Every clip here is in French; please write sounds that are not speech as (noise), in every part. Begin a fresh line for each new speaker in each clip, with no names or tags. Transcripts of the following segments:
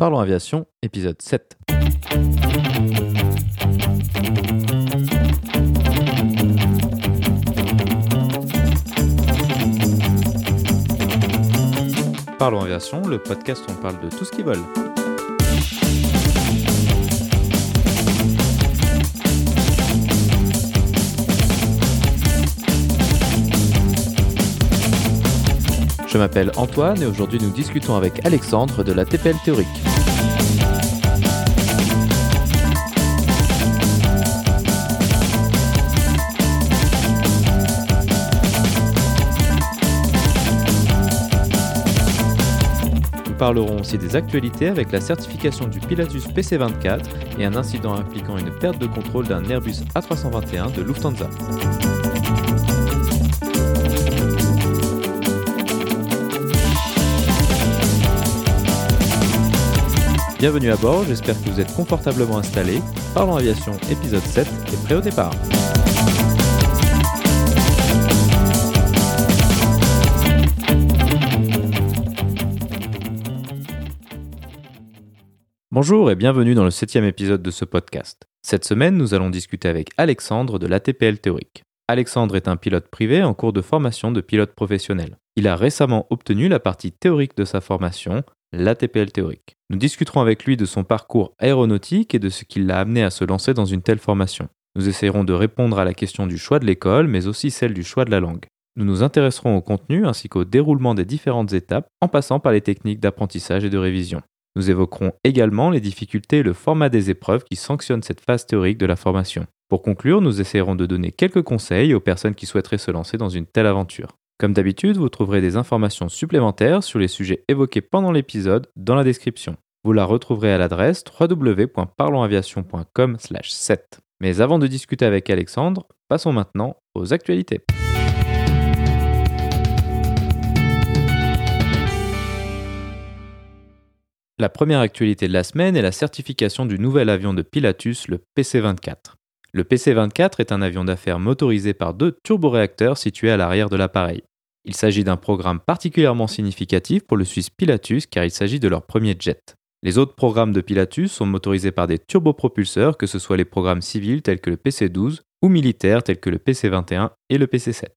Parlons Aviation, épisode 7. Parlons Aviation, le podcast où on parle de tout ce qui vole. Je m'appelle Antoine et aujourd'hui nous discutons avec Alexandre de la TPL théorique. Parlerons aussi des actualités avec la certification du Pilatus PC24 et un incident impliquant une perte de contrôle d'un Airbus A321 de Lufthansa. Bienvenue à bord, j'espère que vous êtes confortablement installés. Parlons aviation épisode 7 est prêt au départ. Bonjour et bienvenue dans le septième épisode de ce podcast. Cette semaine, nous allons discuter avec Alexandre de l'ATPL théorique. Alexandre est un pilote privé en cours de formation de pilote professionnel. Il a récemment obtenu la partie théorique de sa formation, l'ATPL théorique. Nous discuterons avec lui de son parcours aéronautique et de ce qui l'a amené à se lancer dans une telle formation. Nous essayerons de répondre à la question du choix de l'école, mais aussi celle du choix de la langue. Nous nous intéresserons au contenu ainsi qu'au déroulement des différentes étapes en passant par les techniques d'apprentissage et de révision. Nous évoquerons également les difficultés et le format des épreuves qui sanctionnent cette phase théorique de la formation. Pour conclure, nous essayerons de donner quelques conseils aux personnes qui souhaiteraient se lancer dans une telle aventure. Comme d'habitude, vous trouverez des informations supplémentaires sur les sujets évoqués pendant l'épisode dans la description. Vous la retrouverez à l'adresse www.parlonsaviation.com/7. Mais avant de discuter avec Alexandre, passons maintenant aux actualités. La première actualité de la semaine est la certification du nouvel avion de Pilatus, le PC-24. Le PC-24 est un avion d'affaires motorisé par deux turboréacteurs situés à l'arrière de l'appareil. Il s'agit d'un programme particulièrement significatif pour le Suisse Pilatus car il s'agit de leur premier jet. Les autres programmes de Pilatus sont motorisés par des turbopropulseurs, que ce soit les programmes civils tels que le PC-12 ou militaires tels que le PC-21 et le PC-7.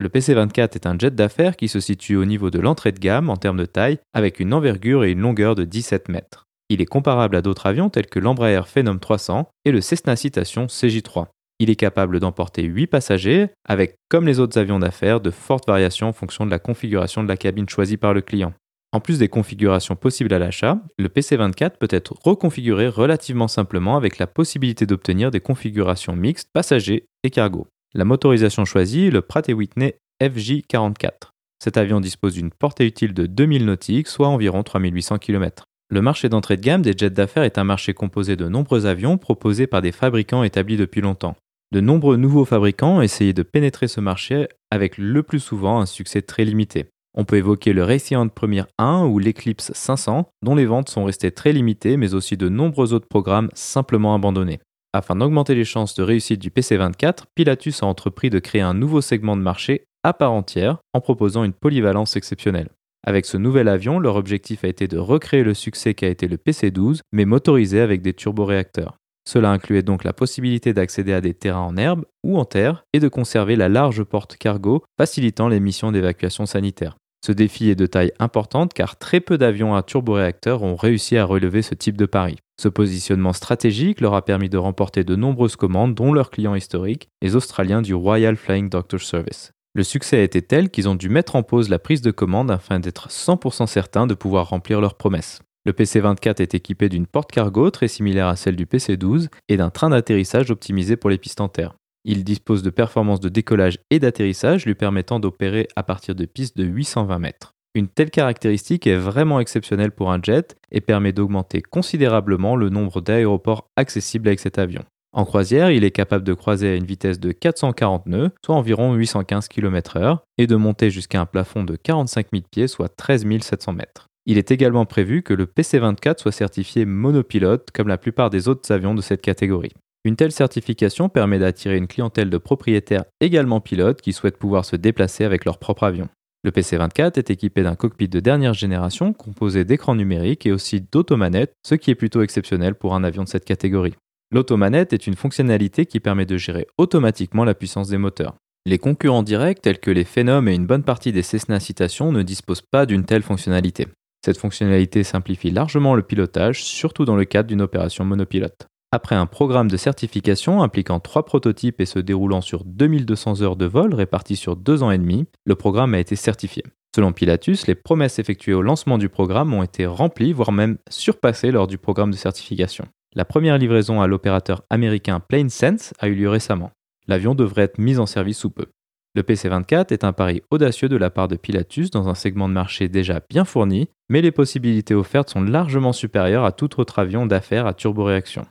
Le PC-24 est un jet d'affaires qui se situe au niveau de l'entrée de gamme en termes de taille avec une envergure et une longueur de 17 mètres. Il est comparable à d'autres avions tels que l'Embraer Phenom 300 et le Cessna Citation CJ3. Il est capable d'emporter 8 passagers, avec, comme les autres avions d'affaires, de fortes variations en fonction de la configuration de la cabine choisie par le client. En plus des configurations possibles à l'achat, le PC24 peut être reconfiguré relativement simplement avec la possibilité d'obtenir des configurations mixtes passagers et cargo. La motorisation choisie est le Pratt Whitney FJ44. Cet avion dispose d'une portée utile de 2000 nautiques, soit environ 3800 km. Le marché d'entrée de gamme des jets d'affaires est un marché composé de nombreux avions proposés par des fabricants établis depuis longtemps. De nombreux nouveaux fabricants essayent de pénétrer ce marché avec le plus souvent un succès très limité. On peut évoquer le Raytheon Premier 1 ou l'Eclipse 500, dont les ventes sont restées très limitées, mais aussi de nombreux autres programmes simplement abandonnés. Afin d'augmenter les chances de réussite du PC24, Pilatus a entrepris de créer un nouveau segment de marché à part entière en proposant une polyvalence exceptionnelle. Avec ce nouvel avion, leur objectif a été de recréer le succès qu'a été le PC12, mais motorisé avec des turboréacteurs. Cela incluait donc la possibilité d'accéder à des terrains en herbe ou en terre et de conserver la large porte cargo, facilitant les missions d'évacuation sanitaire. Ce défi est de taille importante car très peu d'avions à turboréacteurs ont réussi à relever ce type de pari. Ce positionnement stratégique leur a permis de remporter de nombreuses commandes, dont leurs clients historiques, les Australiens du Royal Flying Doctor Service. Le succès a été tel qu'ils ont dû mettre en pause la prise de commande afin d'être 100% certains de pouvoir remplir leurs promesses. Le PC-24 est équipé d'une porte cargo très similaire à celle du PC-12 et d'un train d'atterrissage optimisé pour les pistes en terre. Il dispose de performances de décollage et d'atterrissage lui permettant d'opérer à partir de pistes de 820 mètres. Une telle caractéristique est vraiment exceptionnelle pour un jet et permet d'augmenter considérablement le nombre d'aéroports accessibles avec cet avion. En croisière, il est capable de croiser à une vitesse de 440 nœuds, soit environ 815 km/h, et de monter jusqu'à un plafond de 45 000 pieds, soit 13 700 mètres. Il est également prévu que le PC-24 soit certifié monopilote comme la plupart des autres avions de cette catégorie. Une telle certification permet d'attirer une clientèle de propriétaires également pilotes qui souhaitent pouvoir se déplacer avec leur propre avion. Le PC-24 est équipé d'un cockpit de dernière génération composé d'écrans numériques et aussi d'automanettes, ce qui est plutôt exceptionnel pour un avion de cette catégorie. L'automanette est une fonctionnalité qui permet de gérer automatiquement la puissance des moteurs. Les concurrents directs tels que les Phenom et une bonne partie des Cessna Citation ne disposent pas d'une telle fonctionnalité. Cette fonctionnalité simplifie largement le pilotage, surtout dans le cadre d'une opération monopilote. Après un programme de certification impliquant trois prototypes et se déroulant sur 2200 heures de vol réparties sur deux ans et demi, le programme a été certifié. Selon Pilatus, les promesses effectuées au lancement du programme ont été remplies, voire même surpassées lors du programme de certification. La première livraison à l'opérateur américain PlaneSense a eu lieu récemment. L'avion devrait être mis en service sous peu. Le PC-24 est un pari audacieux de la part de Pilatus dans un segment de marché déjà bien fourni, mais les possibilités offertes sont largement supérieures à tout autre avion d'affaires à turboréaction.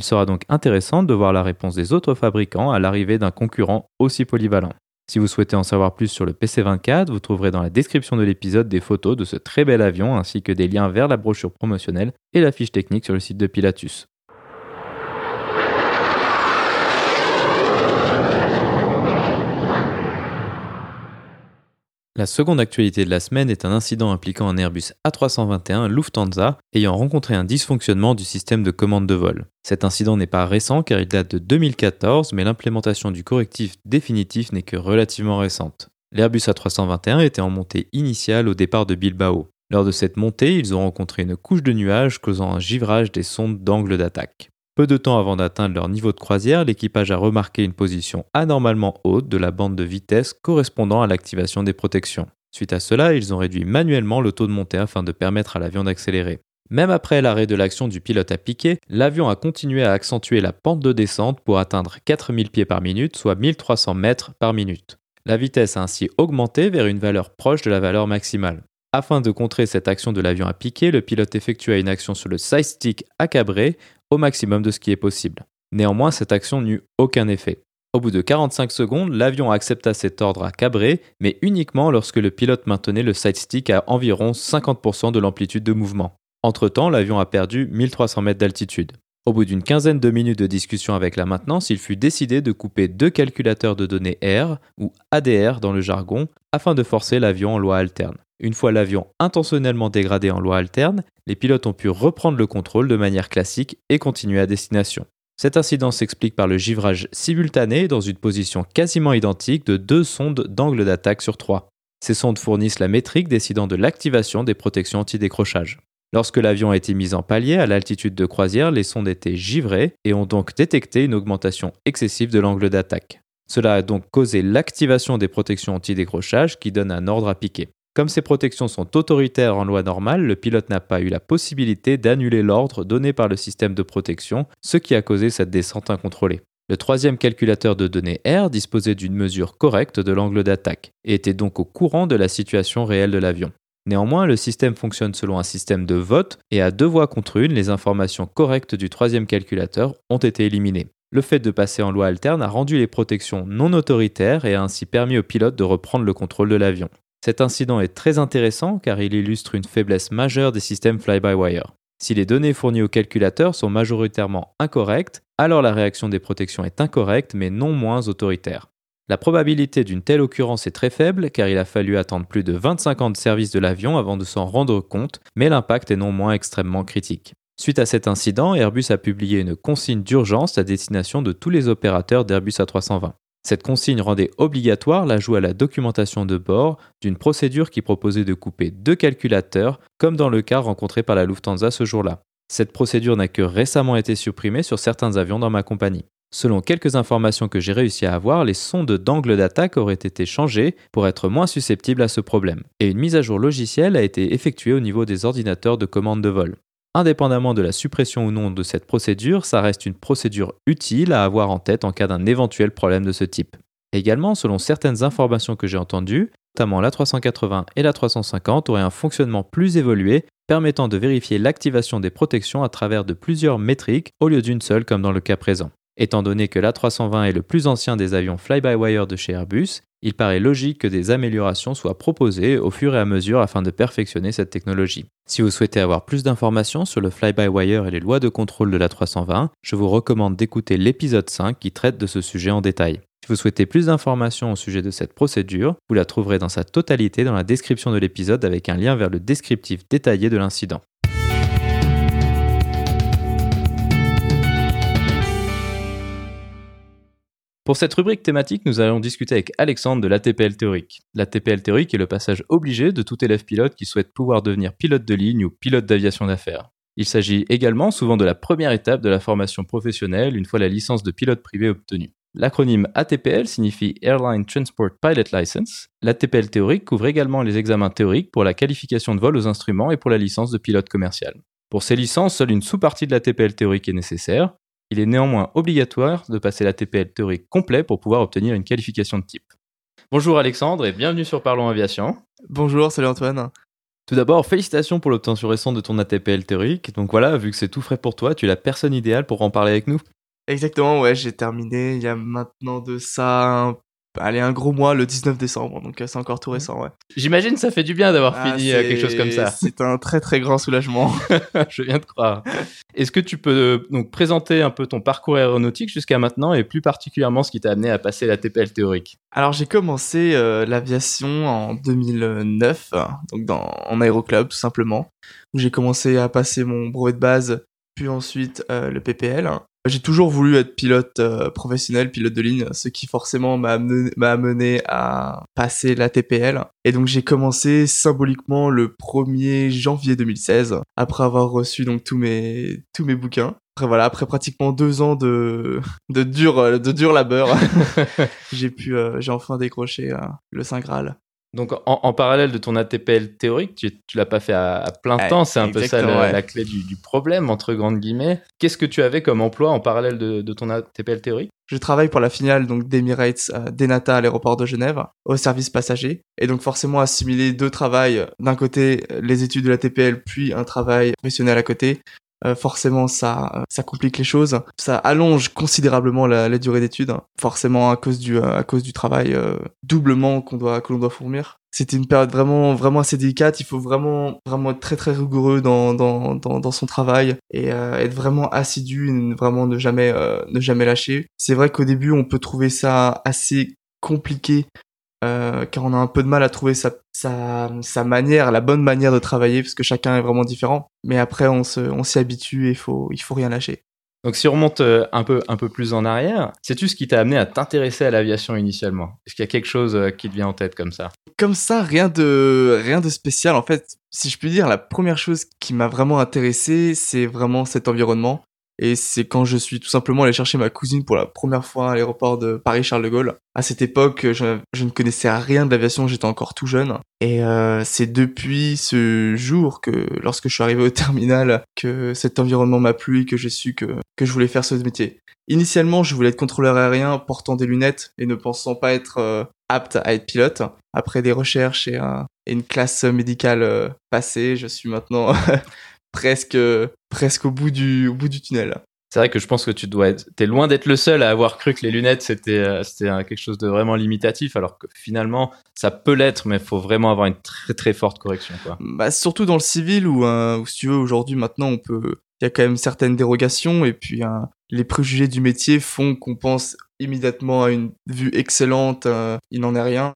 Il sera donc intéressant de voir la réponse des autres fabricants à l'arrivée d'un concurrent aussi polyvalent. Si vous souhaitez en savoir plus sur le PC24, vous trouverez dans la description de l'épisode des photos de ce très bel avion ainsi que des liens vers la brochure promotionnelle et la fiche technique sur le site de Pilatus. La seconde actualité de la semaine est un incident impliquant un Airbus A321 Lufthansa ayant rencontré un dysfonctionnement du système de commande de vol. Cet incident n'est pas récent car il date de 2014, mais l'implémentation du correctif définitif n'est que relativement récente. L'Airbus A321 était en montée initiale au départ de Bilbao. Lors de cette montée, ils ont rencontré une couche de nuages causant un givrage des sondes d'angle d'attaque. Peu de temps avant d'atteindre leur niveau de croisière, l'équipage a remarqué une position anormalement haute de la bande de vitesse correspondant à l'activation des protections. Suite à cela, ils ont réduit manuellement le taux de montée afin de permettre à l'avion d'accélérer. Même après l'arrêt de l'action du pilote à piquer, l'avion a continué à accentuer la pente de descente pour atteindre 4000 pieds par minute, soit 1300 mètres par minute. La vitesse a ainsi augmenté vers une valeur proche de la valeur maximale. Afin de contrer cette action de l'avion à piquer, le pilote effectua une action sur le side stick cabrer au maximum de ce qui est possible. Néanmoins, cette action n'eut aucun effet. Au bout de 45 secondes, l'avion accepta cet ordre à cabrer, mais uniquement lorsque le pilote maintenait le side stick à environ 50% de l'amplitude de mouvement. Entre-temps, l'avion a perdu 1300 mètres d'altitude. Au bout d'une quinzaine de minutes de discussion avec la maintenance, il fut décidé de couper deux calculateurs de données R, ou ADR dans le jargon, afin de forcer l'avion en loi alterne. Une fois l'avion intentionnellement dégradé en loi alterne, les pilotes ont pu reprendre le contrôle de manière classique et continuer à destination. Cet incident s'explique par le givrage simultané dans une position quasiment identique de deux sondes d'angle d'attaque sur trois. Ces sondes fournissent la métrique décidant de l'activation des protections anti-décrochage. Lorsque l'avion a été mis en palier à l'altitude de croisière, les sondes étaient givrées et ont donc détecté une augmentation excessive de l'angle d'attaque. Cela a donc causé l'activation des protections anti-décrochage qui donnent un ordre à piquer. Comme ces protections sont autoritaires en loi normale, le pilote n'a pas eu la possibilité d'annuler l'ordre donné par le système de protection, ce qui a causé cette descente incontrôlée. Le troisième calculateur de données R disposait d'une mesure correcte de l'angle d'attaque et était donc au courant de la situation réelle de l'avion. Néanmoins, le système fonctionne selon un système de vote et à deux voix contre une, les informations correctes du troisième calculateur ont été éliminées. Le fait de passer en loi alterne a rendu les protections non autoritaires et a ainsi permis au pilote de reprendre le contrôle de l'avion. Cet incident est très intéressant car il illustre une faiblesse majeure des systèmes fly-by-wire. Si les données fournies au calculateur sont majoritairement incorrectes, alors la réaction des protections est incorrecte mais non moins autoritaire. La probabilité d'une telle occurrence est très faible car il a fallu attendre plus de 25 ans de service de l'avion avant de s'en rendre compte, mais l'impact est non moins extrêmement critique. Suite à cet incident, Airbus a publié une consigne d'urgence à destination de tous les opérateurs d'Airbus A320. Cette consigne rendait obligatoire l'ajout à la documentation de bord d'une procédure qui proposait de couper deux calculateurs, comme dans le cas rencontré par la Lufthansa ce jour-là. Cette procédure n'a que récemment été supprimée sur certains avions dans ma compagnie. Selon quelques informations que j'ai réussi à avoir, les sondes d'angle d'attaque auraient été changées pour être moins susceptibles à ce problème, et une mise à jour logicielle a été effectuée au niveau des ordinateurs de commande de vol. Indépendamment de la suppression ou non de cette procédure, ça reste une procédure utile à avoir en tête en cas d'un éventuel problème de ce type. Également, selon certaines informations que j'ai entendues, notamment la 380 et la 350 auraient un fonctionnement plus évolué permettant de vérifier l'activation des protections à travers de plusieurs métriques au lieu d'une seule comme dans le cas présent. Étant donné que l'A320 est le plus ancien des avions fly-by-wire de chez Airbus, il paraît logique que des améliorations soient proposées au fur et à mesure afin de perfectionner cette technologie. Si vous souhaitez avoir plus d'informations sur le fly-by-wire et les lois de contrôle de l'A320, je vous recommande d'écouter l'épisode 5 qui traite de ce sujet en détail. Si vous souhaitez plus d'informations au sujet de cette procédure, vous la trouverez dans sa totalité dans la description de l'épisode avec un lien vers le descriptif détaillé de l'incident. Pour cette rubrique thématique, nous allons discuter avec Alexandre de l'ATPL théorique. L'ATPL théorique est le passage obligé de tout élève pilote qui souhaite pouvoir devenir pilote de ligne ou pilote d'aviation d'affaires. Il s'agit également souvent de la première étape de la formation professionnelle une fois la licence de pilote privé obtenue. L'acronyme ATPL signifie Airline Transport Pilot License. L'ATPL théorique couvre également les examens théoriques pour la qualification de vol aux instruments et pour la licence de pilote commercial. Pour ces licences, seule une sous-partie de l'ATPL théorique est nécessaire. Il est néanmoins obligatoire de passer l'ATPL théorique complet pour pouvoir obtenir une qualification de type. Bonjour Alexandre et bienvenue sur Parlons Aviation.
Bonjour, salut Antoine.
Tout d'abord, félicitations pour l'obtention récente de ton ATPL théorique. Donc voilà, vu que c'est tout frais pour toi, tu es la personne idéale pour en parler avec nous.
Exactement, ouais, j'ai terminé il y a maintenant de ça un Allez, un gros mois le 19 décembre, donc euh, c'est encore tout récent, ouais.
J'imagine ça fait du bien d'avoir ah, fini euh, quelque chose comme ça.
C'est un très très grand soulagement. (laughs)
Je viens de croire. Est-ce que tu peux euh, donc présenter un peu ton parcours aéronautique jusqu'à maintenant et plus particulièrement ce qui t'a amené à passer la TPL théorique?
Alors j'ai commencé l'aviation en 2009, donc dans, en aéroclub tout simplement, où j'ai commencé à passer mon brevet de base, puis ensuite le PPL. J'ai toujours voulu être pilote euh, professionnel, pilote de ligne, ce qui forcément m'a amené, à passer la TPL. Et donc j'ai commencé symboliquement le 1er janvier 2016, après avoir reçu donc tous mes, tous mes bouquins. Après voilà, après pratiquement deux ans de, de dur, de dur labeur, (laughs) j'ai pu, euh, j'ai enfin décroché euh, le Saint Graal.
Donc en, parallèle de ton ATPL théorique, tu, tu l'as pas fait à, plein temps, c'est un peu ça la, clé du, problème, entre grandes guillemets. Qu'est-ce que tu avais comme emploi en parallèle de, ton ATPL théorique?
Je travaille pour la finiale donc d'Emirates euh, d'Enata à l'aéroport de Genève, au service passager. Et donc forcément assimiler deux travails, d'un côté les études de l'ATPL, puis un travail professionnel à côté, euh, forcément ça ça complique les choses, ça allonge considérablement la, la durée d'études, forcément à cause du euh, à cause du travail euh, doublement qu'on doit que l'on doit fournir. C'était une période vraiment vraiment assez délicate, il faut vraiment vraiment être très très rigoureux dans dans dans, dans son travail et être vraiment assidu, vraiment ne jamais ne jamais lâcher. C'est vrai qu'au début on peut trouver ça assez compliqué euh, car on a un peu de mal à trouver sa, sa, sa, manière, la bonne manière de travailler, parce que chacun est vraiment différent. Mais après, on s'y on habitue et il faut, il faut rien lâcher.
Donc si on remonte euh, un peu, un peu plus en arrière, sais-tu ce qui t'a amené à t'intéresser à l'aviation initialement? Est-ce qu'il y a quelque chose euh, qui te vient en tête comme ça?
Comme ça, rien de, rien de spécial. En fait, si je puis dire, la première chose qui m'a vraiment intéressé, c'est vraiment cet environnement. Et c'est quand je suis tout simplement allé chercher ma cousine pour la première fois à l'aéroport de Paris-Charles de Gaulle. À cette époque, je, ne connaissais rien de l'aviation, j'étais encore tout jeune. Et euh, c'est depuis ce jour que, lorsque je suis arrivé au terminal, que cet environnement m'a plu et que j'ai su que, que je voulais faire ce métier. Initialement, je voulais être contrôleur aérien portant des lunettes et ne pensant pas être euh, apte à être pilote. Après des recherches et, une classe médicale euh, passée, je suis maintenant (laughs) presque, presque au bout du, au bout du tunnel.
C'est vrai que je pense que tu dois être, t'es loin d'être le seul à avoir cru que les lunettes c'était, euh, c'était quelque chose de vraiment limitatif, alors que finalement ça peut l'être, mais il faut vraiment avoir une très très forte correction, quoi.
Bah, surtout dans le civil où, euh, où si tu veux, aujourd'hui, maintenant, on peut, il y a quand même certaines dérogations et puis euh, les préjugés du métier font qu'on pense immédiatement à une vue excellente, il n'en est rien.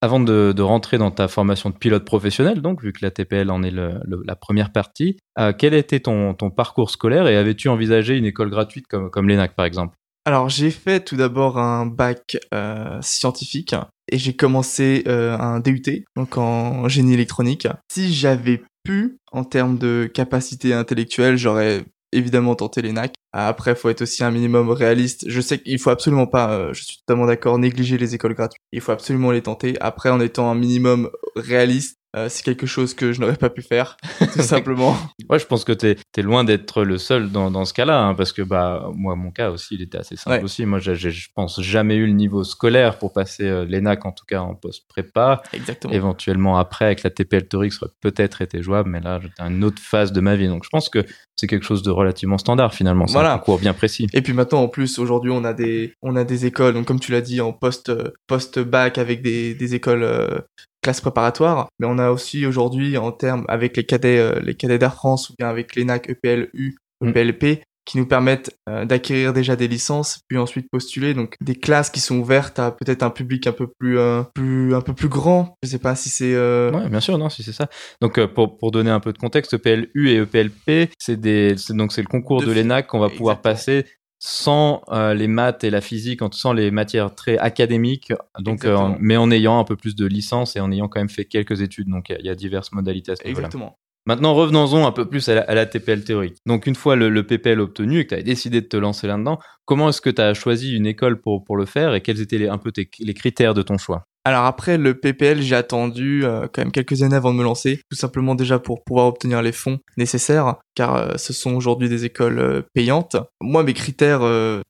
Avant de, rentrer dans ta formation de pilote professionnel, donc vu que la TPL en est la première partie, euh, quel était ton, parcours scolaire et avais-tu envisagé une école gratuite comme, comme l'ENAC par exemple?
Alors j'ai fait tout d'abord un bac euh, scientifique et j'ai commencé euh, un DUT, donc en génie électronique. Si j'avais pu, en termes de capacité intellectuelle, j'aurais évidemment tenter les NAC. Après, faut être aussi un minimum réaliste. Je sais qu'il faut absolument pas, euh, je suis totalement d'accord, négliger les écoles gratuites. Il faut absolument les tenter. Après, en étant un minimum réaliste, euh, c'est quelque chose que je n'aurais pas pu faire, (laughs) tout simplement.
ouais, je pense que tu es, loin d'être le seul dans, dans ce cas-là, hein, parce que bah moi, mon cas aussi, il était assez simple aussi. Moi, je pense jamais eu le niveau scolaire pour passer euh, l'ENAC, en tout cas en post-prépa.
Exactement.
Éventuellement, après, avec la TPL théorique, ça aurait peut-être été jouable, mais là, j'étais à une autre phase de ma vie. Donc, je pense que c'est quelque chose de relativement standard, finalement. C'est un cours bien précis.
Et puis maintenant, en plus, aujourd'hui, on a des, on a des écoles, donc comme tu l'as dit, en post, post-bac avec des, des écoles euh, classe préparatoire, mais on a aussi aujourd'hui en termes avec les cadets, euh, les cadets d'Air France ou bien avec l'ENAC EPLU, EPLP, qui nous permettent euh, d'acquérir déjà des licences, puis ensuite postuler. Donc des classes qui sont ouvertes à peut-être un public un peu plus, euh, plus un peu plus grand. Je sais pas si c'est. Euh...
Ouais, bien sûr, non, si c'est ça. Donc pour, pour donner un peu de contexte, EPLU et EPLP, c'est des donc c'est le concours de, de l'ENAC qu'on va pouvoir passer sans euh, les maths et la physique, sans les matières très académiques, donc, euh, mais en ayant un peu plus de licence et en ayant quand même fait quelques études. Donc il y, a diverses modalités à ce
Exactement.
Maintenant, revenons-en un peu plus à la, TPL théorique. Donc, une fois le, PPL obtenu et que tu as décidé de te lancer là-dedans, comment est-ce que tu as choisi une école pour, pour le faire et quels étaient les, un peu les critères de ton choix?
Alors après le PPL, j'ai attendu euh, quand même quelques années avant de me lancer, tout simplement déjà pour pouvoir obtenir les fonds nécessaires, car euh, ce sont aujourd'hui des écoles euh, payantes. Moi, mes critères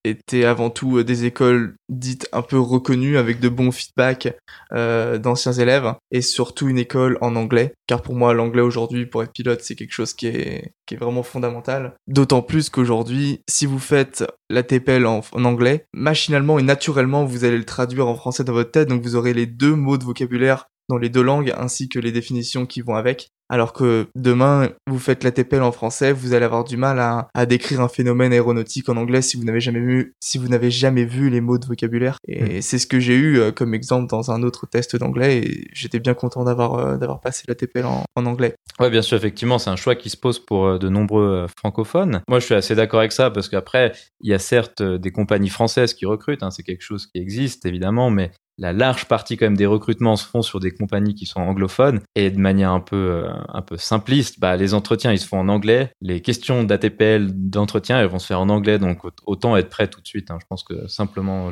étaient avant tout des écoles dites un peu reconnues avec de bons feedbacks d'anciens élèves, et surtout une école en anglais, car pour moi l'anglais aujourd'hui pour être pilote c'est quelque chose qui est, qui est vraiment fondamental. D'autant plus qu'aujourd'hui, si vous faites la TPL en, en anglais, machinalement et naturellement vous allez le traduire en français dans votre tête, donc vous aurez les deux mots de vocabulaire dans les deux langues ainsi que les définitions qui vont avec. Alors que demain, vous faites la TPL en français, vous allez avoir du mal à, décrire un phénomène aéronautique en anglais si vous n'avez jamais vu, si vous n'avez jamais vu les mots de vocabulaire. Et hmm. c'est ce que j'ai eu euh, comme exemple dans un autre test d'anglais et j'étais bien content d'avoir euh, d'avoir passé la TPL en, anglais.
Ouais, bien sûr, effectivement, c'est un choix qui se pose pour euh, de nombreux francophones. Moi, je suis assez d'accord avec ça parce qu'après, il y a certes des compagnies françaises qui recrutent, hein, c'est quelque chose qui existe évidemment, mais la large partie quand même des recrutements se font sur des compagnies qui sont anglophones et de manière un peu euh, un peu simpliste, bah les entretiens ils se font en anglais, les questions d'ATPL d'entretien elles vont se faire en anglais donc autant être prêt tout de suite. Hein. Je pense que simplement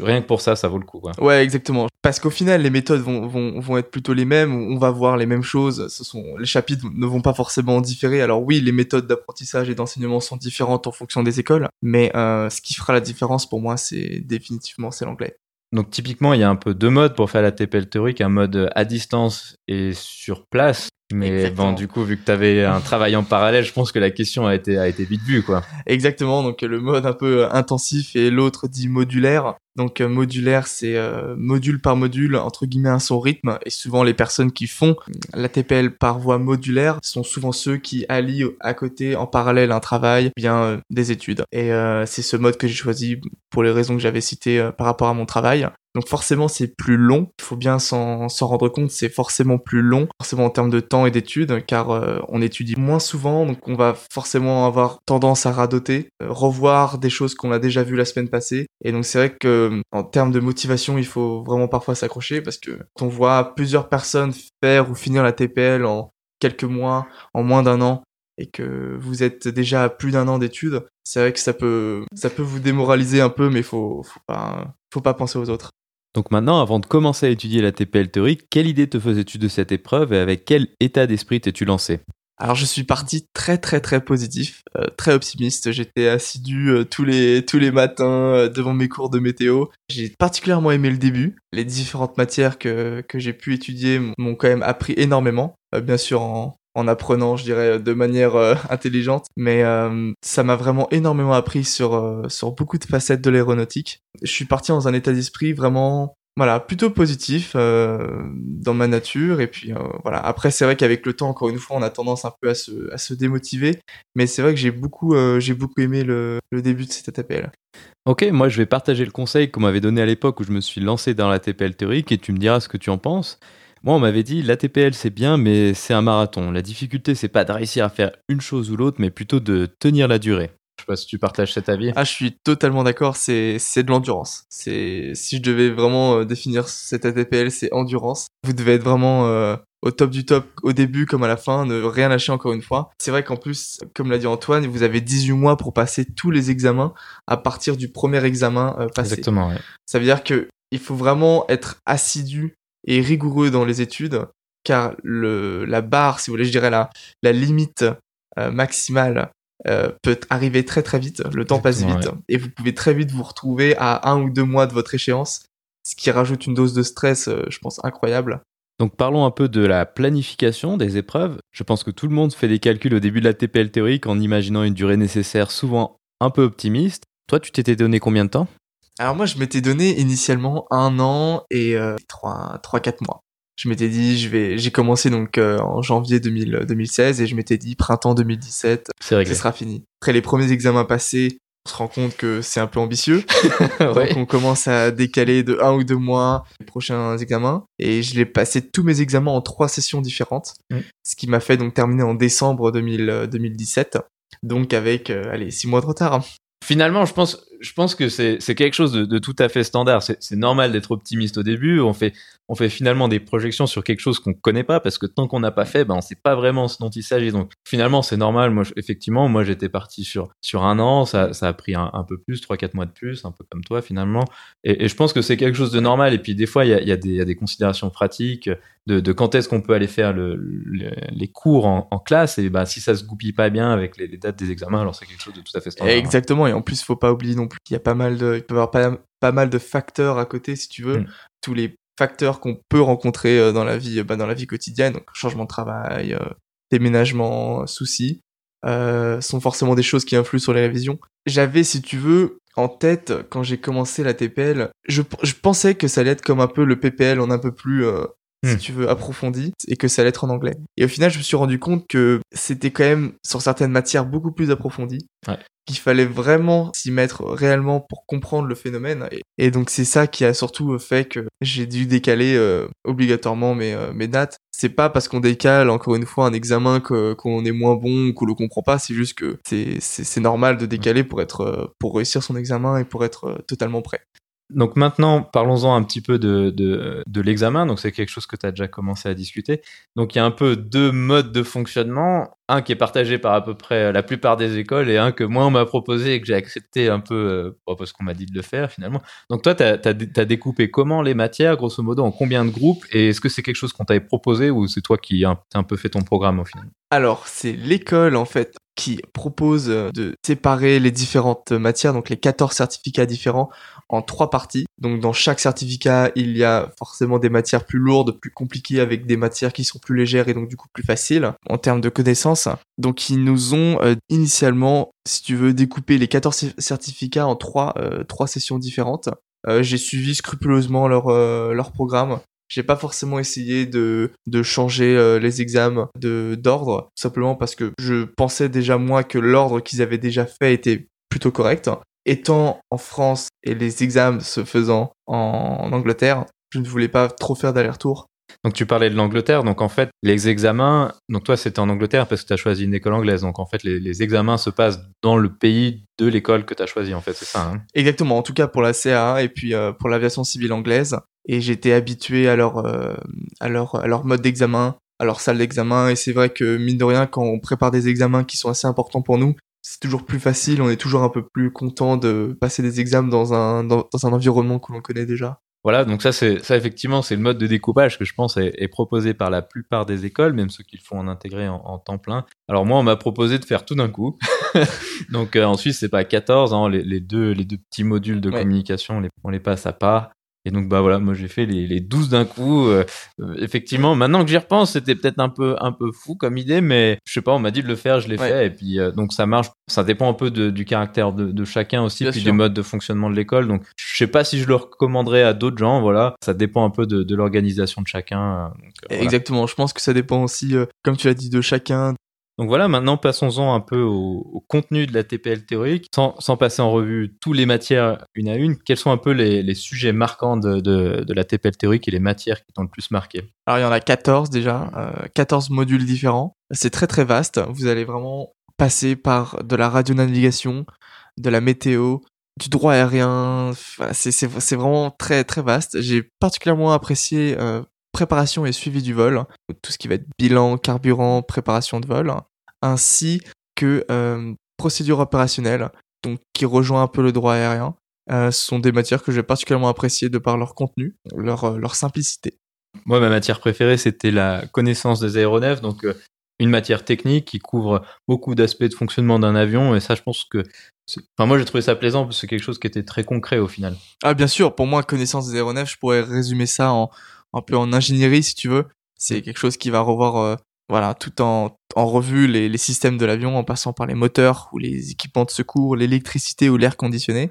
rien que pour ça, ça vaut le coup. Quoi.
Ouais, exactement. Parce qu'au final, les méthodes vont, vont, vont être plutôt les mêmes. On va voir les mêmes choses. Ce sont les chapitres ne vont pas forcément différer. Alors oui, les méthodes d'apprentissage et d'enseignement sont différentes en fonction des écoles, mais euh, ce qui fera la différence pour moi, c'est définitivement c'est l'anglais.
Donc typiquement, il y a un peu deux modes pour faire la TPL théorique, un mode à distance et sur place. Mais bon, du coup, vu que tu avais un travail en parallèle, je pense que la question a été, a été vite vue, quoi.
Exactement. Donc, le mode un peu intensif et l'autre dit modulaire. Donc, euh, modulaire, c'est euh, module par module, entre guillemets, à son rythme. Et souvent, les personnes qui font la TPL par voie modulaire sont souvent ceux qui allient à côté, en parallèle, un travail, bien euh, des études. Et c'est ce mode que j'ai choisi pour les raisons que j'avais citées par rapport à mon travail. Donc forcément c'est plus long, il faut bien s'en rendre compte, c'est forcément plus long, forcément en termes de temps et d'études, car euh, on étudie moins souvent, donc on va forcément avoir tendance à radoter, euh, revoir des choses qu'on a déjà vues la semaine passée. Et donc c'est vrai que en termes de motivation, il faut vraiment parfois s'accrocher, parce que quand on voit plusieurs personnes faire ou finir la TPL en quelques mois, en moins d'un an, et que vous êtes déjà à plus d'un an d'études, c'est vrai que ça peut, ça peut vous démoraliser un peu, mais faut, faut faut pas penser aux autres.
Donc maintenant, avant de commencer à étudier la TPL théorique, quelle idée te faisais-tu de cette épreuve et avec quel état d'esprit t'es-tu lancé?
Alors je suis parti très très très positif, euh, très optimiste. J'étais assidu euh, tous les tous les matins euh, devant mes cours de météo. J'ai particulièrement aimé le début. Les différentes matières que que j'ai pu étudier m'ont quand même appris énormément. bien sûr en en apprenant, je dirais, de manière euh, intelligente. Mais euh, ça m'a vraiment énormément appris sur, euh, sur beaucoup de facettes de l'aéronautique. Je suis parti dans un état d'esprit vraiment, voilà, plutôt positif dans ma nature. Et puis voilà. Après, c'est vrai qu'avec le temps, encore une fois, on a tendance un peu à se, à se démotiver. Mais c'est vrai que j'ai beaucoup, j'ai beaucoup aimé le, le début de cette ATPL.
Ok, moi je vais partager le conseil qu'on m'avait donné à l'époque où je me suis lancé dans la TPL théorique et tu me diras ce que tu en penses. Moi, on m'avait dit l'ATPL c'est bien, mais c'est un marathon. La difficulté, c'est pas de réussir à faire une chose ou l'autre, mais plutôt de tenir la durée. Je sais pas si tu partages cet avis.
Ah, je suis totalement d'accord. C'est c'est de l'endurance. C'est si je devais vraiment euh, définir cette ATPL, c'est endurance. Vous devez être vraiment euh, au top du top au début comme à la fin, ne rien lâcher encore une fois. C'est vrai qu'en plus, comme l'a dit Antoine, vous avez 18 mois pour passer tous les examens à partir du premier examen euh, passé.
Exactement. Ouais.
Ça veut dire que il faut vraiment être assidu et rigoureux dans les études, car le, la barre, si vous voulez, je dirais la, la limite euh, maximale euh, peut arriver très très vite, le temps passe vite, et vous pouvez très vite vous retrouver à un ou deux mois de votre échéance, ce qui rajoute une dose de stress, euh, je pense, incroyable.
Donc parlons un peu de la planification des épreuves. Je pense que tout le monde fait des calculs au début de la TPL théorique en imaginant une durée nécessaire souvent un peu optimiste. Toi, tu t'étais donné combien de temps?
Alors moi, je m'étais donné initialement un an et euh, trois, trois, quatre mois. Je m'étais dit, je vais, j'ai commencé donc euh, en janvier 2000, 2016 et je m'étais dit printemps 2017,
C'est réglé.
ce sera fini. Après les premiers examens passés, on se rend compte que c'est un peu ambitieux. (laughs) Donc
Ouais.
on commence à décaler de un ou deux mois les prochains examens. Et je l'ai passé tous mes examens en trois sessions différentes.
Mm.
Ce qui m'a fait donc terminer en décembre 2000, euh, 2017. Donc avec, euh, allez, six mois de retard.
Finalement, je pense, je pense que c'est quelque chose de, tout à fait standard. C'est normal d'être optimiste au début. On fait, on fait finalement des projections sur quelque chose qu'on connaît pas parce que tant qu'on n'a pas fait, ben on sait pas vraiment ce dont il s'agit. Donc finalement, c'est normal. Moi, je- effectivement, moi j'étais parti sur sur un an. Ça, ça a pris un, un peu plus, trois quatre mois de plus, un peu comme toi finalement. Et, et je pense que c'est quelque chose de normal. Et puis des fois, il y a, y a des, il y a des considérations pratiques de, de quand est-ce qu'on peut aller faire le, le- les cours en, en classe. Et ben si ça se goupille pas bien avec les, les dates des examens, alors c'est quelque chose de tout à fait standard.
Exactement. Et en plus, faut pas oublier non plus qu'il y a pas mal de, il peut y avoir pas, pas mal de facteurs à côté, si tu veux.
Mm.
Tous les facteurs qu'on peut rencontrer euh, dans la vie, euh, bah, dans la vie quotidienne, donc changement de travail, euh, déménagement, soucis, euh, sont forcément des choses qui influent sur les révisions. J'avais, si tu veux, en tête quand j'ai commencé la TPL, je, je pensais que ça allait être comme un peu le PPL en un peu plus euh, si
Hmm.
tu veux, approfondi, et que ça allait être en anglais. Et au final, je me suis rendu compte que c'était quand même, sur certaines matières, beaucoup plus approfondi.
Ouais.
Qu'il fallait vraiment s'y mettre réellement pour comprendre le phénomène. Et, donc, c'est ça qui a surtout fait que j'ai dû décaler euh, obligatoirement mes, euh, mes dates. C'est pas parce qu'on décale, encore une fois, un examen que- qu'on est moins bon ou qu'on le comprend pas. C'est juste que c'est- normal de décaler pour être, euh, pour réussir son examen et pour être totalement prêt.
Donc maintenant, parlons-en un petit peu de, de, l'examen. Donc c'est quelque chose que tu as déjà commencé à discuter. Donc il y a un peu deux modes de fonctionnement. Un qui est partagé par à peu près la plupart des écoles et un que moi on m'a proposé et que j'ai accepté un peu euh, parce qu'on m'a dit de le faire finalement. Donc toi, tu as, découpé comment les matières, grosso modo, en combien de groupes Et est-ce que c'est quelque chose qu'on t'avait proposé ou c'est toi qui as un, t'as un peu fait ton programme au final?
Alors, c'est l'école en fait qui propose euh, de séparer les différentes matières, donc les 14 certificats différents, en trois parties. Donc dans chaque certificat, il y a forcément des matières plus lourdes, plus compliquées, avec des matières qui sont plus légères et donc du coup plus faciles en termes de connaissances. Donc ils nous ont euh, initialement, si tu veux, découpé les 14 cer- certificats en trois, euh, sessions différentes. Euh, J'ai suivi scrupuleusement leur, leur programme. J'ai pas forcément essayé de, de changer les examens d'ordre, simplement parce que je pensais déjà moi que l'ordre qu'ils avaient déjà fait était plutôt correct. Étant en France et les examens se faisant en, Angleterre, je ne voulais pas trop faire d'aller-retour.
Donc tu parlais de l'Angleterre, donc en fait les examens, donc toi c'était en Angleterre parce que tu as choisi une école anglaise, donc en fait les, les examens se passent dans le pays de l'école que tu as choisi en fait, c'est ça hein?
Exactement, en tout cas pour la CA et puis euh, pour l'aviation civile anglaise. Et j'étais habitué à leur, euh, à leur, à leur mode d'examen, à leur salle d'examen. Et c'est vrai que mine de rien, quand on prépare des examens qui sont assez importants pour nous, c'est toujours plus facile, on est toujours un peu plus content de passer des examens dans un, dans, dans un environnement que l'on connaît déjà.
Voilà, donc ça, c'est ça effectivement, c'est le mode de découpage que je pense est, est proposé par la plupart des écoles, même ceux qui le font en intégré en, en temps plein. Alors moi, on m'a proposé de faire tout d'un coup. (laughs) donc euh, en Suisse, c'est pas 14, hein, les, les deux, les deux petits modules de
Ouais.
communication, on les, on les passe à part. Et donc bah voilà, moi j'ai fait les, les 12 d'un coup. Euh, euh, effectivement, maintenant que j'y repense, c'était peut-être un peu un peu fou comme idée, mais je sais pas, on m'a dit de le faire, je l'ai
Ouais.
fait, et puis euh, donc ça marche. Ça dépend un peu de- du caractère de, de chacun aussi,
Bien
puis
sûr.
du mode de fonctionnement de l'école. Donc je sais pas si je le recommanderais à d'autres gens, voilà. Ça dépend un peu de, de l'organisation de chacun. donc, voilà.
Exactement, je pense que ça dépend aussi, euh, comme tu l'as dit, de chacun.
Donc voilà, maintenant passons-en un peu au, contenu de la TPL théorique, sans, sans passer en revue tous les matières une à une. Quels sont un peu les, sujets marquants de, de, la TPL théorique et les matières qui t'ont le plus marqué?
Alors il y en a 14 déjà, euh, 14 modules différents. C'est très très vaste. Vous allez vraiment passer par de la radionavigation, de la météo, du droit aérien. Enfin, c'est vraiment très très vaste. J'ai particulièrement apprécié euh, préparation et suivi du vol, tout ce qui va être bilan, carburant, préparation de vol, ainsi que euh, procédure opérationnelle, donc qui rejoint un peu le droit aérien. Euh, ce sont des matières que j'ai particulièrement appréciées de par leur contenu, leur, euh, leur simplicité.
Moi, ma matière préférée, c'était la connaissance des aéronefs, donc euh, une matière technique qui couvre beaucoup d'aspects de fonctionnement d'un avion. Et ça, je pense que, enfin, moi, j'ai trouvé ça plaisant parce que c'est quelque chose qui était très concret au final.
Ah bien sûr, pour moi, connaissance des aéronefs, je pourrais résumer ça en un peu en ingénierie si tu veux. C'est quelque chose qui va revoir euh, voilà, tout en, en revue les, les systèmes de l'avion en passant par les moteurs ou les équipements de secours, l'électricité ou l'air conditionné.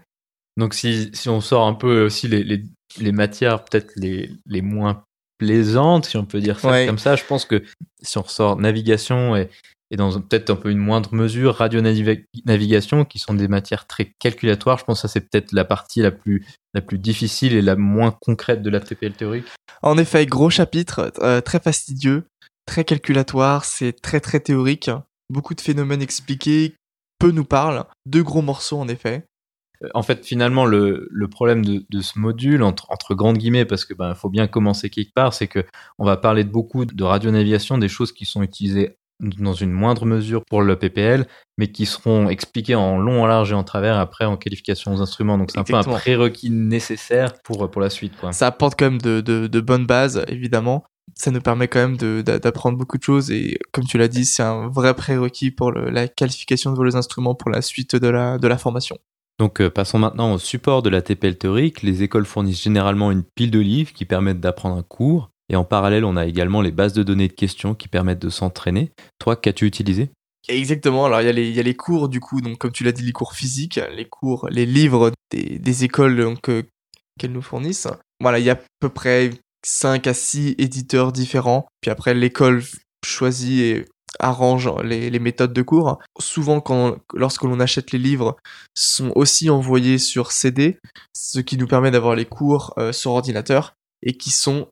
Donc, si, si on sort un peu aussi les, les, les matières peut-être les, les moins plaisante, si on peut dire ça
Ouais.
comme ça. Je pense que si on ressort navigation et, et dans peut-être un peu une moindre mesure radio-navigation, qui sont des matières très calculatoires, je pense que ça c'est peut-être la partie la plus, la plus difficile et la moins concrète de la TPL théorique.
En effet, gros chapitre, euh, très fastidieux, très calculatoire, c'est très très théorique. Beaucoup de phénomènes expliqués, peu nous parlent. Deux gros morceaux en effet.
Euh, En fait, finalement, le, le problème de, de ce module, entre, entre grandes guillemets, parce que ben, faut bien commencer quelque part, c'est que on va parler de beaucoup de radionavigation, des choses qui sont utilisées dans une moindre mesure pour le PPL, mais qui seront expliquées en long, en large et en travers après en qualification aux instruments. Donc c'est un peu un prérequis nécessaire pour, pour la suite. Quoi.
Ça apporte quand même de, de, de bonnes bases, évidemment. Ça nous permet quand même d'apprendre beaucoup de choses et comme tu l'as dit, c'est un vrai prérequis pour le- la qualification de vos instruments pour la suite de la, de la formation.
Donc euh, passons maintenant au support de la TPL théorique. Les écoles fournissent généralement une pile de livres qui permettent d'apprendre un cours. Et en parallèle, on a également les bases de données de questions qui permettent de s'entraîner. Toi, qu'as-tu utilisé?
Exactement. Alors il y, a les- y a les cours du coup, donc comme tu l'as dit, les cours physiques, les cours, les livres des, écoles euh, qu'elles nous fournissent. Voilà, il y a à peu près 5 à 6 éditeurs différents. Puis après l'école choisit et arrange les, méthodes de cours. Souvent lorsque l'on achète les livres, sont aussi envoyés sur CD, ce qui nous permet d'avoir les cours euh, sur ordinateur et qui sont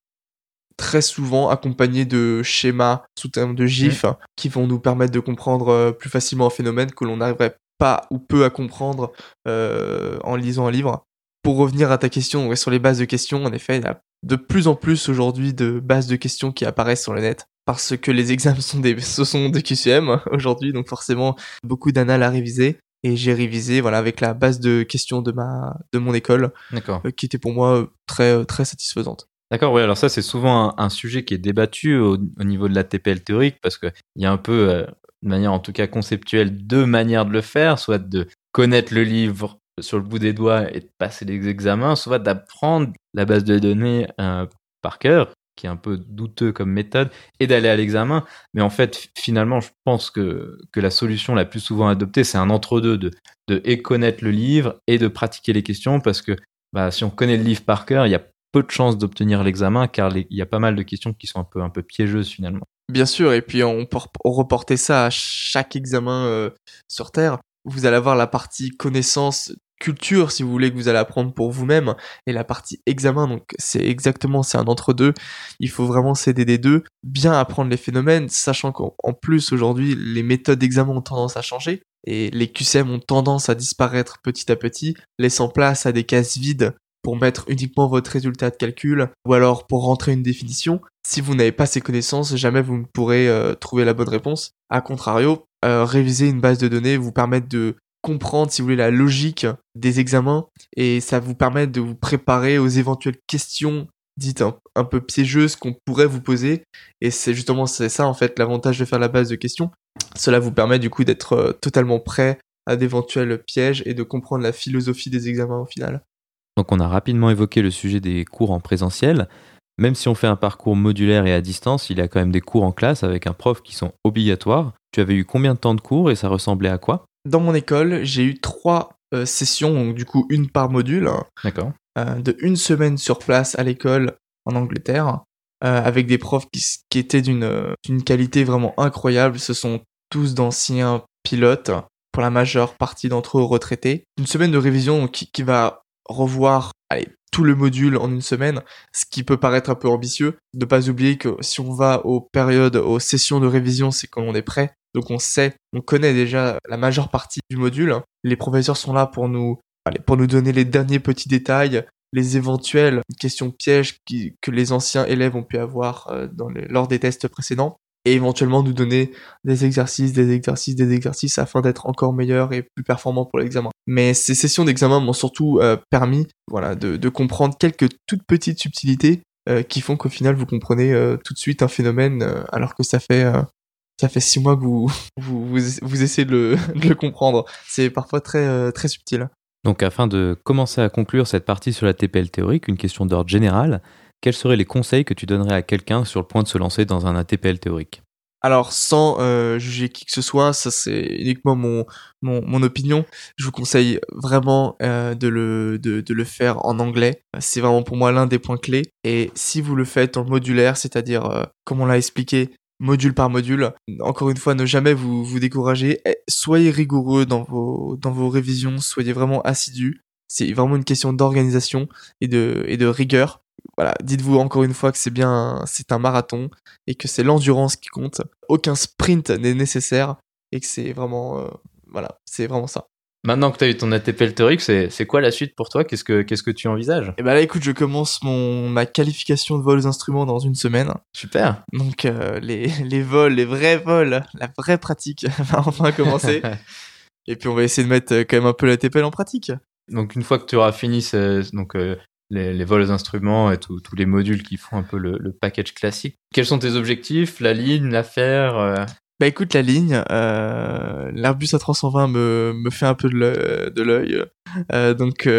très souvent accompagnés de schémas sous terme de GIF qui vont nous permettre de comprendre euh, plus facilement un phénomène que l'on n'arriverait pas ou peu à comprendre euh, en lisant un livre. Pour revenir à ta question, ouais, sur les bases de questions, en effet, il y a de plus en plus aujourd'hui de bases de questions qui apparaissent sur le net parce que les examens sont des, ce sont des QCM (laughs) aujourd'hui, donc forcément beaucoup d'annales à réviser. Et j'ai révisé voilà avec la base de questions de ma de mon école euh, qui était pour moi euh, très très satisfaisante.
D'accord, oui, alors ça c'est souvent un, sujet qui est débattu au, au niveau de la TPL théorique parce qu'il y a un peu, euh, de manière en tout cas conceptuelle, deux manières de le faire, soit de connaître le livre sur le bout des doigts et de passer les examens, soit d'apprendre la base de données euh, par cœur, qui est un peu douteux comme méthode, et d'aller à l'examen. Mais en fait, finalement, je pense que, que la solution la plus souvent adoptée, c'est un entre-deux de, de connaître le livre et de pratiquer les questions parce que bah, si on connaît le livre par cœur, il y a peu de chances d'obtenir l'examen car il y a pas mal de questions qui sont un peu, un peu piégeuses finalement.
Bien sûr, et puis on peut rep- reporter ça à chaque examen euh, sur Terre. Vous allez avoir la partie connaissance, culture, si vous voulez, que vous allez apprendre pour vous-même, et la partie examen, donc c'est exactement, c'est un entre-deux. Il faut vraiment s'aider des deux, bien apprendre les phénomènes, sachant qu'en en plus, aujourd'hui, les méthodes d'examen ont tendance à changer, et les QCM ont tendance à disparaître petit à petit, laissant place à des cases vides pour mettre uniquement votre résultat de calcul, ou alors pour rentrer une définition. Si vous n'avez pas ces connaissances, jamais vous ne pourrez euh, trouver la bonne réponse. A contrario, euh, réviser une base de données vous permet de comprendre, si vous voulez, la logique des examens, et ça vous permet de vous préparer aux éventuelles questions dites un, un peu piégeuses qu'on pourrait vous poser. Et c'est justement c'est ça en fait l'avantage de faire la base de questions. Cela vous permet du coup d'être euh, totalement prêt à d'éventuels pièges et de comprendre la philosophie des examens au final.
Donc on a rapidement évoqué le sujet des cours en présentiel. Même si on fait un parcours modulaire et à distance, il y a quand même des cours en classe avec un prof qui sont obligatoires. Tu avais eu combien de temps de cours et ça ressemblait à quoi?
Dans mon école, j'ai eu trois euh, sessions, donc du coup une par module, hein,
D'accord.
euh, de une semaine sur place à l'école en Angleterre, euh, avec des profs qui, qui étaient d'une d'une qualité vraiment incroyable. Ce sont tous d'anciens pilotes, pour la majeure partie d'entre eux retraités. Une semaine de révision donc, qui, qui va revoir allez, tout le module en une semaine, ce qui peut paraître un peu ambitieux. Ne pas oublier que si on va aux périodes, aux sessions de révision, c'est quand on est prêt. Donc on sait, on connaît déjà la majeure partie du module. Les professeurs sont là pour nous, allez, pour nous donner les derniers petits détails, les éventuelles questions pièges que les anciens élèves ont pu avoir euh, lors des tests précédents et éventuellement nous donner des exercices, des exercices, des exercices afin d'être encore meilleur et plus performant pour l'examen. Mais ces sessions d'examen m'ont surtout euh, permis voilà, de, de comprendre quelques toutes petites subtilités euh, qui font qu'au final vous comprenez euh, tout de suite un phénomène alors que ça fait ça fait six mois que vous (laughs) vous, vous, essayez (laughs) de le, comprendre. C'est parfois très très subtil.
Donc afin de commencer à conclure cette partie sur la TPL théorique, une question d'ordre général, quels seraient les conseils que tu donnerais à quelqu'un sur le point de se lancer dans un ATPL théorique
Alors, sans euh, juger qui que ce soit, ça c'est uniquement mon, mon, mon, opinion. Je vous conseille vraiment euh, de, le, de, de, le faire en anglais. C'est vraiment pour moi l'un des points clés. Et si vous le faites en modulaire, c'est-à-dire, euh, comme on l'a expliqué, module par module, encore une fois, ne jamais vous, vous décourager. Eh, soyez rigoureux dans vos, dans vos révisions, soyez vraiment assidus. C'est vraiment une question d'organisation et de, et de rigueur voilà, dites-vous encore une fois que c'est bien, c'est un marathon et que c'est l'endurance qui compte. Aucun sprint n'est nécessaire et que c'est vraiment, euh, voilà, c'est vraiment ça.
Maintenant que tu as eu ton ATP théorique, c'est quoi la suite pour toi? Qu'est-ce que qu'est-ce que tu envisages?
Eh ben là, écoute, je commence mon ma qualification de vol aux instruments dans une semaine.
Super.
Donc euh, les les vols, les vrais vols, la vraie pratique (laughs) va enfin commencer. (laughs) Et puis on va essayer de mettre euh, quand même un peu l'ATP en pratique.
Donc une fois que tu auras fini donc les, vols aux instruments et tous les modules qui font un peu le, package classique. Quels sont tes objectifs La ligne, l'affaire euh?
Bah écoute, la ligne, euh, l'Airbus A320 me, me fait un peu de l'œil. Euh, donc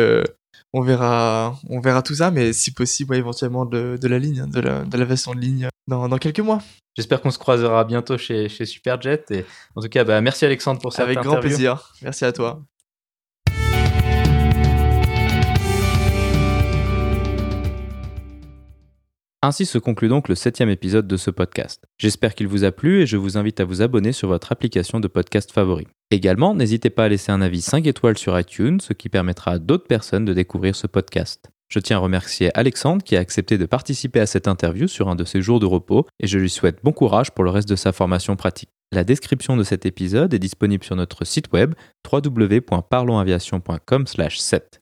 on verra, on verra tout ça, mais si possible, éventuellement de, de, la ligne, de la, de la version de ligne dans, dans quelques mois.
J'espère qu'on se croisera bientôt chez, chez Superjet. Et en tout cas, bah, merci Alexandre pour cette
Avec
interview.
grand plaisir. Merci à toi.
Ainsi se conclut donc le septième épisode de ce podcast. J'espère qu'il vous a plu et je vous invite à vous abonner sur votre application de podcast favori. Également, n'hésitez pas à laisser un avis 5 étoiles sur iTunes, ce qui permettra à d'autres personnes de découvrir ce podcast. Je tiens à remercier Alexandre qui a accepté de participer à cette interview sur un de ses jours de repos et je lui souhaite bon courage pour le reste de sa formation pratique. La description de cet épisode est disponible sur notre site web www.parlonsaviation.com/7.